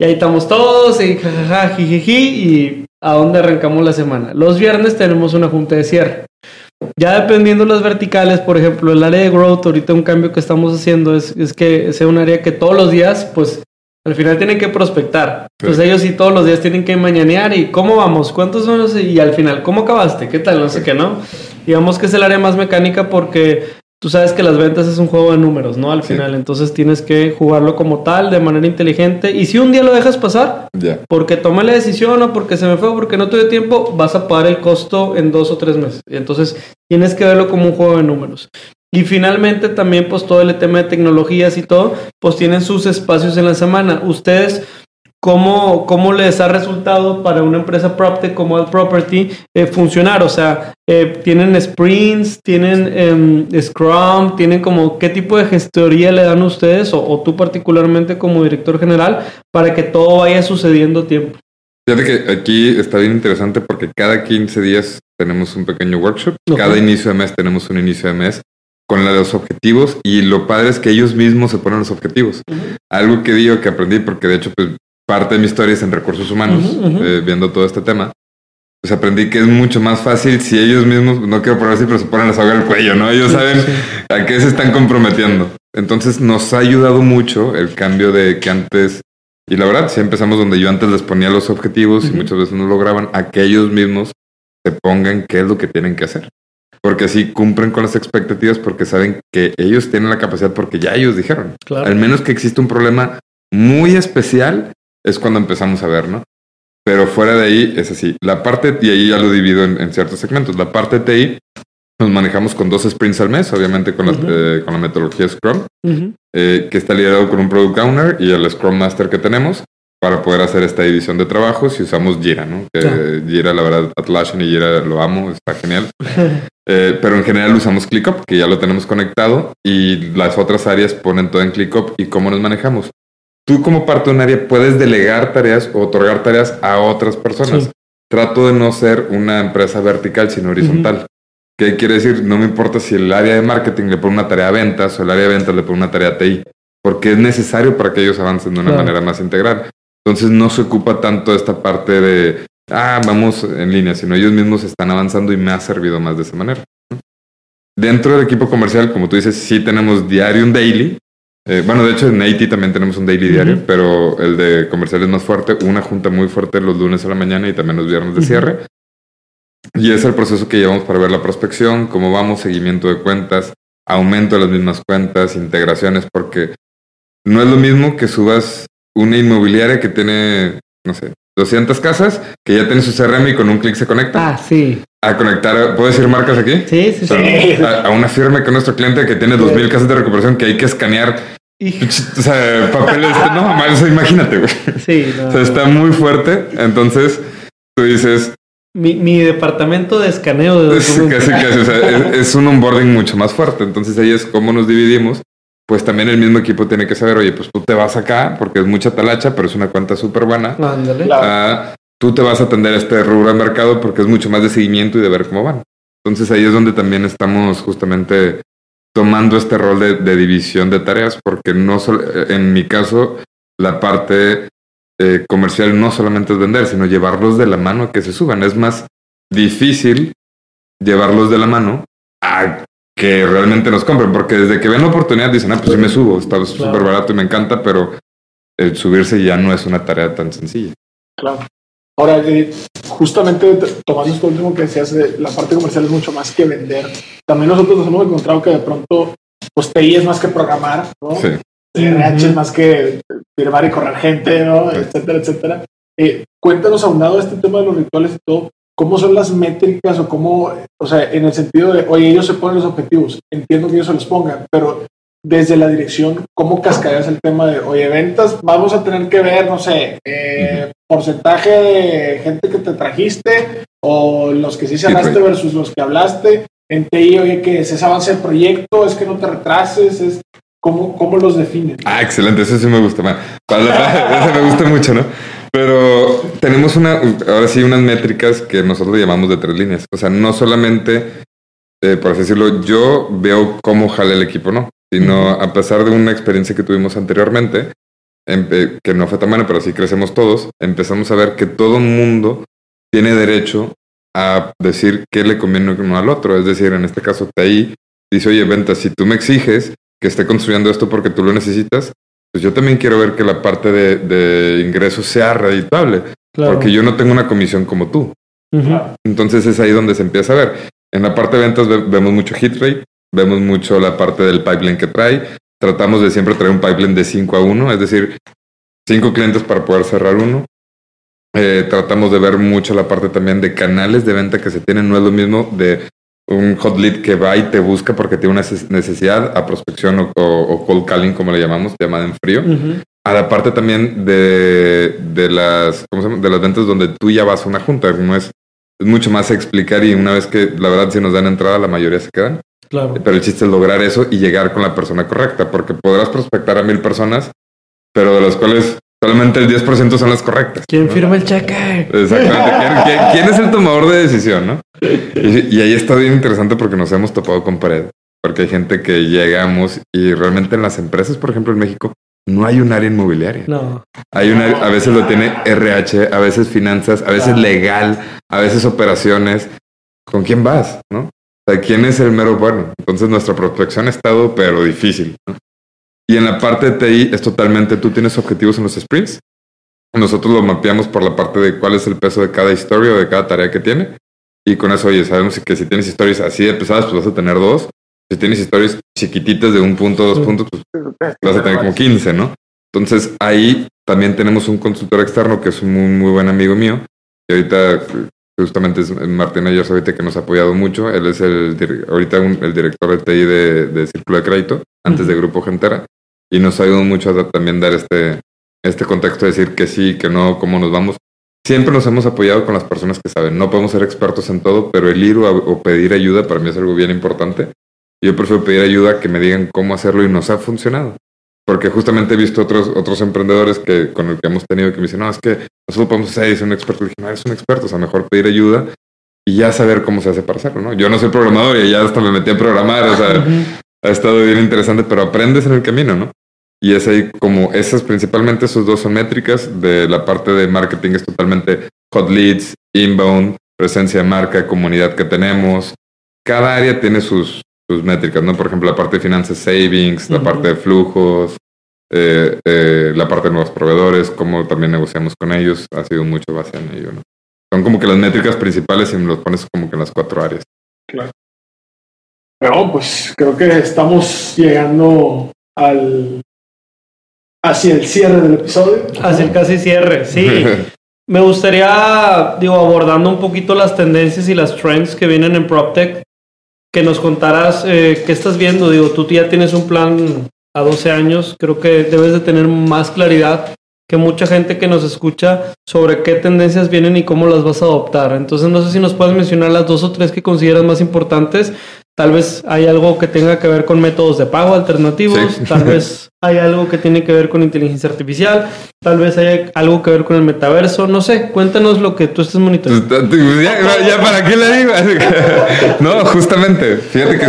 Y ahí estamos todos y jajaja, jijiji, y a dónde arrancamos la semana. Los viernes tenemos una junta de cierre. Ya dependiendo las verticales, por ejemplo, el área de growth, ahorita un cambio que estamos haciendo es, es que sea un área que todos los días, pues al final tienen que prospectar. Entonces ellos sí todos los días tienen que mañanear y cómo vamos, cuántos son los y al final, ¿cómo acabaste? ¿Qué tal? No sé qué, ¿no? Digamos que es el área más mecánica porque tú sabes que las ventas es un juego de números, ¿no? Al final, entonces tienes que jugarlo como tal, de manera inteligente. Y si un día lo dejas pasar, porque tomé la decisión o porque se me fue o porque no tuve tiempo, vas a pagar el costo en dos o tres meses. Entonces tienes que verlo como un juego de números. Y finalmente también pues todo el tema de tecnologías y todo, pues tienen sus espacios en la semana. Ustedes ¿Cómo, ¿Cómo, les ha resultado para una empresa PropTech como Alt Property eh, funcionar? O sea, eh, ¿tienen sprints? ¿Tienen em, Scrum? ¿Tienen como qué tipo de gestoría le dan ustedes o, tú particularmente como director general para que todo vaya sucediendo a tiempo? Fíjate que aquí está bien interesante porque cada 15 días tenemos un pequeño workshop, cada inicio de mes tenemos un inicio de mes con los objetivos y lo padre es que ellos mismos se ponen los objetivos. Algo que digo que aprendí porque de hecho pues parte de mi historia es en recursos humanos, eh, viendo todo este tema, pues aprendí que es mucho más fácil si ellos mismos, no quiero poner así, pero se ponen a soga el cuello, ¿no? Ellos saben a qué se están comprometiendo. Entonces nos ha ayudado mucho el cambio de que antes, y la verdad, si empezamos donde yo antes les ponía los objetivos y muchas veces no lograban, a que ellos mismos se pongan qué es lo que tienen que hacer. Porque así cumplen con las expectativas porque saben que ellos tienen la capacidad porque ya ellos dijeron. Al menos que existe un problema muy especial es cuando empezamos a ver, ¿no? Pero fuera de ahí es así. La parte, y ahí ya lo divido en, ciertos segmentos. La parte TI nos manejamos con dos sprints al mes, obviamente con, la, eh, con la metodología Scrum, eh, que está liderado con un Product Owner y el Scrum Master que tenemos para poder hacer esta división de trabajos y usamos Jira, ¿no? Que Jira, la verdad, Atlassian y Jira lo amo, está genial. Eh, pero en general usamos ClickUp, que ya lo tenemos conectado y las otras áreas ponen todo en ClickUp y cómo nos manejamos tú como parte de un área puedes delegar tareas o otorgar tareas a otras personas. Trato de no ser una empresa vertical, sino horizontal. ¿Qué quiere decir? No me importa si el área de marketing le pone una tarea a ventas o el área de ventas le pone una tarea a TI, porque es necesario para que ellos avancen de una manera más integral. Entonces no se ocupa tanto esta parte de, ah, vamos en línea, sino ellos mismos están avanzando y me ha servido más de esa manera. Dentro del equipo comercial, como tú dices, sí tenemos diario un daily, eh, bueno, de hecho en AT también tenemos un daily diario, pero el de comercial es más fuerte. Una junta muy fuerte los lunes a la mañana y también los viernes de cierre. Y es el proceso que llevamos para ver la prospección, cómo vamos, seguimiento de cuentas, aumento de las mismas cuentas, integraciones, porque no es lo mismo que subas una inmobiliaria que tiene, no sé, 200 casas, que ya tiene su CRM y con un clic se conecta. Ah, sí. A conectar, ¿puedo decir marcas aquí? Sí, sí, sí. A, una firma con nuestro cliente que tiene 2.000 casas de recuperación que hay que escanear. O sea, papeles, no, o imagínate, güey. Sí, O sea, está muy fuerte. Entonces, tú dices, mi, mi, departamento de escaneo de casi, casi, o sea, es, un onboarding mucho más fuerte. Entonces ahí es cómo nos dividimos pues también el mismo equipo tiene que saber, oye, pues tú te vas acá porque es mucha talacha, pero es una cuenta súper buena. Ah, tú te vas a atender este rubro de mercado porque es mucho más de seguimiento y de ver cómo van. Entonces ahí es donde también estamos justamente tomando este rol de, división de tareas, porque no solo, en mi caso, la parte eh, comercial no solamente es vender, sino llevarlos de la mano a que se suban. Es más difícil llevarlos de la mano a que realmente nos compren, porque desde que ven la oportunidad dicen, ah, pues sí me subo, está súper barato y me encanta, pero el subirse ya no es una tarea tan sencilla. Claro. Ahora, eh, justamente tomando esto último que decías, la parte comercial es mucho más que vender. También nosotros nos hemos encontrado que de pronto, pues TI es más que programar, ¿no? Sí. RH es más que firmar y correr gente, ¿no? Etcétera, etcétera. Eh, cuéntanos aunado este tema de los rituales y todo, ¿Cómo son las métricas o cómo, o sea, en el sentido de, oye, ellos se ponen los objetivos, entiendo que ellos se los pongan, pero desde la dirección, ¿cómo cascadeas el tema de, oye, ventas, vamos a tener que ver, no sé, eh, porcentaje de gente que te trajiste o los que sí cerraste versus los que hablaste? En TI, oye, que es ese avance del proyecto? ¿Es que no te retrases? ¿Es cómo, cómo los defines? Ah, excelente, eso sí me gusta, man. Eso me gusta mucho, ¿no? Pero tenemos una, ahora sí, unas métricas que nosotros llamamos de tres líneas. O sea, no solamente, eh, por así decirlo, yo veo cómo jala el equipo, no, sino a pesar de una experiencia que tuvimos anteriormente, que no fue tan buena, pero sí crecemos todos, empezamos a ver que todo el mundo tiene derecho a decir qué le conviene uno al otro. Es decir, en este caso, ahí dice, oye, Venta, si tú me exiges que esté construyendo esto porque tú lo necesitas, pues yo también quiero ver que la parte de, ingresos sea reditable, porque yo no tengo una comisión como tú. Entonces es ahí donde se empieza a ver. En la parte de ventas vemos mucho hit rate, vemos mucho la parte del pipeline que trae. Tratamos de siempre traer un pipeline de 5 a 1, es decir, 5 clientes para poder cerrar uno. Eh, tratamos de ver mucho la parte también de canales de venta que se tienen. No es lo mismo de un hot lead que va y te busca porque tiene una necesidad a prospección o, cold calling, como le llamamos, llamada en frío. A la parte también de, de las, de las ventas donde tú ya vas a una junta. No es, es mucho más explicar y una vez que la verdad si nos dan entrada, la mayoría se quedan. Claro. Pero el chiste es lograr eso y llegar con la persona correcta, porque podrás prospectar a mil personas, pero de las cuales solamente el 10% son las correctas. ¿Quién firma el cheque? Exactamente. ¿Quién, es el tomador de decisión, no? Y, y, ahí está bien interesante porque nos hemos topado con pared. Porque hay gente que llegamos y realmente en las empresas, por ejemplo, en México, no hay un área inmobiliaria. No. Hay una, a veces lo tiene RH, a veces finanzas, a veces legal, a veces operaciones. ¿Con quién vas? ¿No? O sea, ¿quién es el mero bueno? Entonces nuestra prospección ha estado, pero difícil. Y en la parte de TI es totalmente, tú tienes objetivos en los sprints. Nosotros lo mapeamos por la parte de cuál es el peso de cada historia o de cada tarea que tiene. Y con eso, oye, sabemos que si tienes historias así de pesadas, pues vas a tener dos. Si tienes historias chiquititas de un punto, dos puntos, pues vas a tener como 15, ¿no? Entonces ahí también tenemos un consultor externo que es un muy, muy buen amigo mío. Y ahorita justamente es Martín Ayers ahorita que nos ha apoyado mucho. Él es el ahorita el director de TI de, Círculo de Crédito, antes de Grupo Gentera. Y nos ayudado mucho a también dar este, este contexto de decir que sí, que no, cómo nos vamos. Siempre nos hemos apoyado con las personas que saben. No podemos ser expertos en todo, pero el ir o pedir ayuda para mí es algo bien importante. Yo prefiero pedir ayuda que me digan cómo hacerlo y nos ha funcionado. Porque justamente he visto otros, otros emprendedores que con el que hemos tenido que me dicen, no, es que nosotros podemos hacer ser un experto. Y dije, no, eres un experto, o sea, mejor pedir ayuda y ya saber cómo se hace para hacerlo, ¿no? Yo no soy programador y ya hasta me metí a programar, o sea, ha estado bien interesante, pero aprendes en el camino, ¿no? Y es ahí como esas, principalmente esos dos son métricas, de la parte de marketing es totalmente hot leads, inbound, presencia de marca, comunidad que tenemos. Cada área tiene sus, métricas, ¿no? Por ejemplo, la parte de finanzas, savings, la parte de flujos, eh, eh, la parte de nuevos proveedores, cómo también negociamos con ellos, ha sido mucho base en ello, ¿no? Son como que las métricas principales y me los pones como que en las cuatro áreas. Claro. Pero pues creo que estamos llegando al hacia el cierre del episodio. Hacia el casi cierre, sí. Me gustaría, digo, abordando un poquito las tendencias y las trends que vienen en PropTech, que nos contaras eh, qué estás viendo. Digo, tú ya tienes un plan a 12 años, creo que debes de tener más claridad que mucha gente que nos escucha sobre qué tendencias vienen y cómo las vas a adoptar. Entonces, no sé si nos puedes mencionar las dos o tres que consideras más importantes Tal vez hay algo que tenga que ver con métodos de pago alternativos, tal vez hay algo que tiene que ver con inteligencia artificial, tal vez hay algo que ver con el metaverso, no sé, cuéntanos lo que tú estés monitoreando. Pues, ya, para qué le digo. no, justamente, fíjate que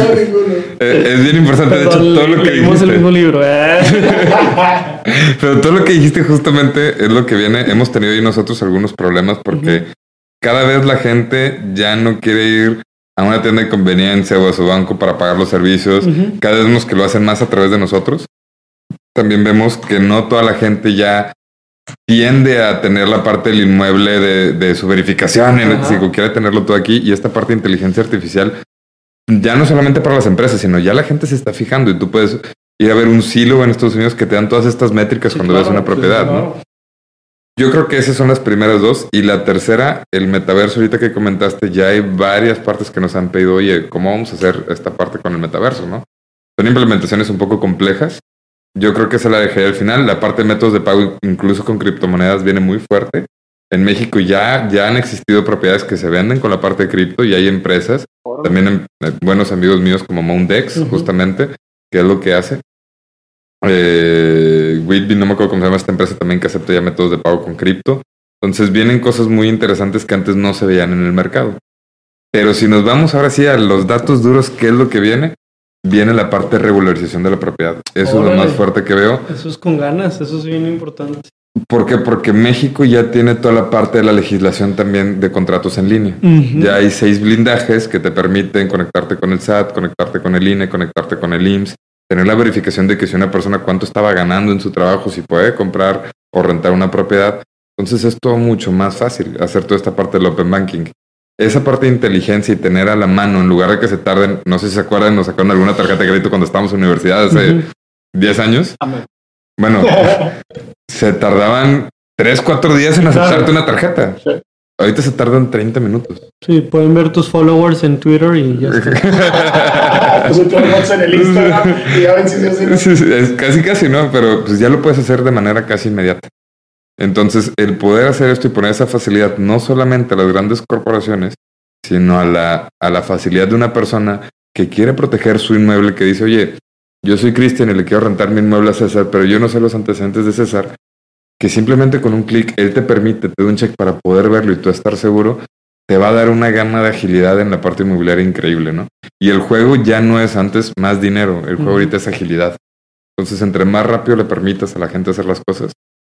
eh, es, bien importante, de hecho, todo lo que dijiste. el mismo libro. ¿eh? Pero todo lo que dijiste justamente es lo que viene, hemos tenido ahí nosotros algunos problemas porque cada vez la gente ya no quiere ir a una tienda de conveniencia o a su banco para pagar los servicios. Cada vez vemos que lo hacen más a través de nosotros. También vemos que no toda la gente ya tiende a tener la parte del inmueble de, su verificación, si quiere tenerlo todo aquí, y esta parte de inteligencia artificial, ya no solamente para las empresas, sino ya la gente se está fijando y tú puedes ir a ver un silo en Estados Unidos que te dan todas estas métricas cuando ves una propiedad, ¿no? Yo creo que esas son las primeras dos. Y la tercera, el metaverso, ahorita que comentaste, ya hay varias partes que nos han pedido, oye, ¿cómo vamos a hacer esta parte con el metaverso? ¿no? Son implementaciones un poco complejas. Yo creo que esa la dejé al final. La parte de métodos de pago, incluso con criptomonedas, viene muy fuerte. En México ya, ya han existido propiedades que se venden con la parte de cripto y hay empresas, también eh, buenos amigos míos como Moundex, justamente, que es lo que hace. Eh, Whitby, no me acuerdo cómo se llama esta empresa también que acepta ya métodos de pago con cripto. Entonces vienen cosas muy interesantes que antes no se veían en el mercado. Pero si nos vamos ahora sí a los datos duros, ¿qué es lo que viene? Viene la parte de regularización de la propiedad. Eso es lo más fuerte que veo. Eso es con ganas, eso es bien importante. ¿Por qué? Porque México ya tiene toda la parte de la legislación también de contratos en línea. Ya hay seis blindajes que te permiten conectarte con el SAT, conectarte con el INE, conectarte con el IMSS, tener la verificación de que si una persona cuánto estaba ganando en su trabajo, si puede comprar o rentar una propiedad. Entonces es todo mucho más fácil hacer toda esta parte del open banking. esa parte de inteligencia y tener a la mano, en lugar de que se tarden, no sé si se acuerdan, nos sacaron alguna tarjeta de crédito cuando estábamos en universidad hace 10 años. Bueno, se tardaban 3, 4 días en aceptarte una tarjeta. Ahorita se tardan 30 minutos. Sí, pueden ver tus followers en Twitter y ya está. en el Instagram y ya Casi, casi, ¿no? Pero pues ya lo puedes hacer de manera casi inmediata. Entonces, el poder hacer esto y poner esa facilidad no solamente a las grandes corporaciones, sino a la, a la facilidad de una persona que quiere proteger su inmueble, que dice, oye, yo soy Cristian y le quiero rentar mi inmueble a César, pero yo no sé los antecedentes de César, que simplemente con un clic él te permite, te da un check para poder verlo y tú estar seguro, te va a dar una gama de agilidad en la parte inmobiliaria increíble, ¿no? Y el juego ya no es antes más dinero, el juego ahorita es agilidad. Entonces, entre más rápido le permitas a la gente hacer las cosas,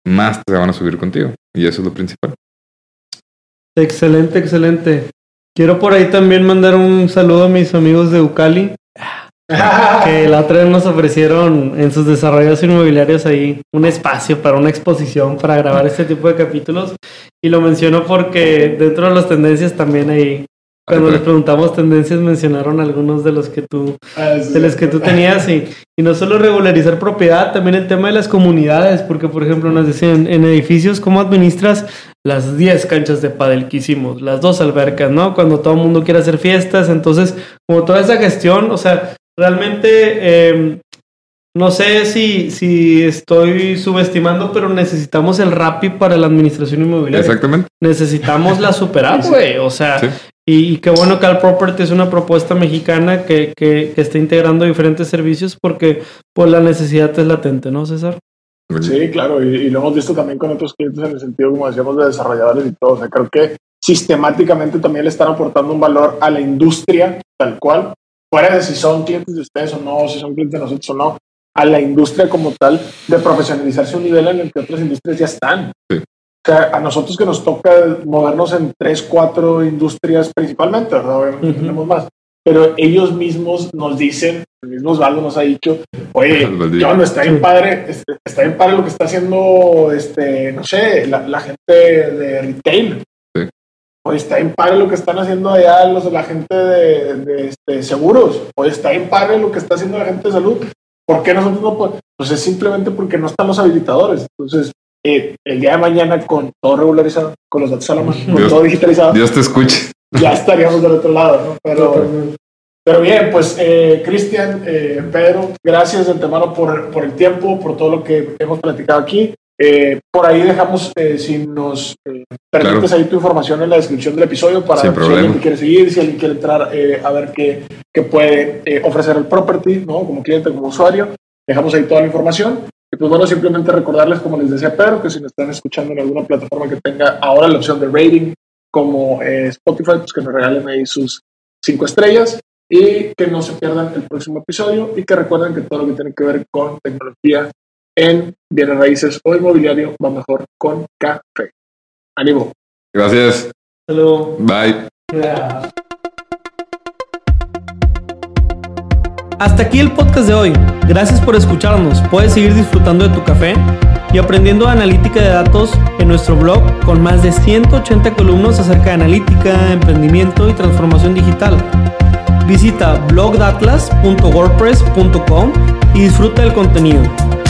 más te van a subir contigo. Y eso es lo principal. Excelente, excelente. Quiero por ahí también mandar un saludo a mis amigos de Ucali. Que la otra vez nos ofrecieron en sus desarrollos inmobiliarios ahí un espacio para una exposición para grabar este tipo de capítulos. Y lo menciono porque dentro de las tendencias también hay cuando les preguntamos tendencias mencionaron algunos de los que tú ah, de los que tú tenías. Y, y, no solo regularizar propiedad, también el tema de las comunidades, porque por ejemplo nos decían en edificios cómo administras las 10 canchas de pádel que hicimos, las dos albercas, ¿no? Cuando todo el mundo quiere hacer fiestas, entonces como toda esa gestión, o sea, realmente em, no sé si, si estoy subestimando, pero necesitamos el RAPI para la administración inmobiliaria. Exactamente. Necesitamos la super app, güey. O sea, y, qué bueno que Al Property es una propuesta mexicana que, que, está integrando diferentes servicios porque pues, la necesidad es latente, ¿no, César? Sí, claro, y, lo hemos visto también con otros clientes en el sentido, como decíamos, de desarrolladores y todo. O sea, creo que sistemáticamente también le están aportando un valor a la industria tal cual, fuera de si son clientes de ustedes o no, si son clientes de nosotros o no, a la industria como tal de profesionalizarse a un nivel en el que otras industrias ya están. O sea, a nosotros que nos toca movernos en tres, cuatro industrias principalmente, ¿verdad? Obviamente tenemos más. Pero ellos mismos nos dicen, el mismo Osvaldo nos ha dicho, oye, yo no está bien padre, este, está bien padre lo que está haciendo, este, no sé, la, gente de retail. Oye, está padre lo que están haciendo allá los, la gente de, de este, seguros. Oye, está padre lo que está haciendo la gente de salud. ¿Por qué nosotros no podemos? Pues es simplemente porque no están los habilitadores. Entonces, eh, el día de mañana, con todo regularizado, con los datos a la mano, con todo digitalizado. Dios te escuche. Ya estaríamos del otro lado, ¿no? Pero, pero bien, pues, eh, Cristian, eh, Pedro, gracias de antemano por, por el tiempo, por todo lo que hemos platicado aquí. Eh, por ahí dejamos, eh, si nos eh, permites ahí tu información en la descripción del episodio para si alguien quiere seguir, si alguien quiere entrar a ver qué, qué puede ofrecer el property, ¿no? Como cliente, como usuario. Dejamos ahí toda la información. Y pues bueno, simplemente recordarles, como les decía Pedro, que si nos están escuchando en alguna plataforma que tenga ahora la opción de rating, como Spotify, pues que nos regalen ahí sus cinco estrellas y que no se pierdan el próximo episodio y que recuerden que todo lo que tiene que ver con tecnología en bienes raíces o inmobiliario va mejor con café. Ánimo. Gracias. Hello. Bye. Hasta aquí el podcast de hoy. Gracias por escucharnos. Puedes seguir disfrutando de tu café y aprendiendo analítica de datos en nuestro blog con más de 180 columnas acerca de analítica, emprendimiento y transformación digital. Visita blogdatlas.wordpress.com y disfruta del contenido.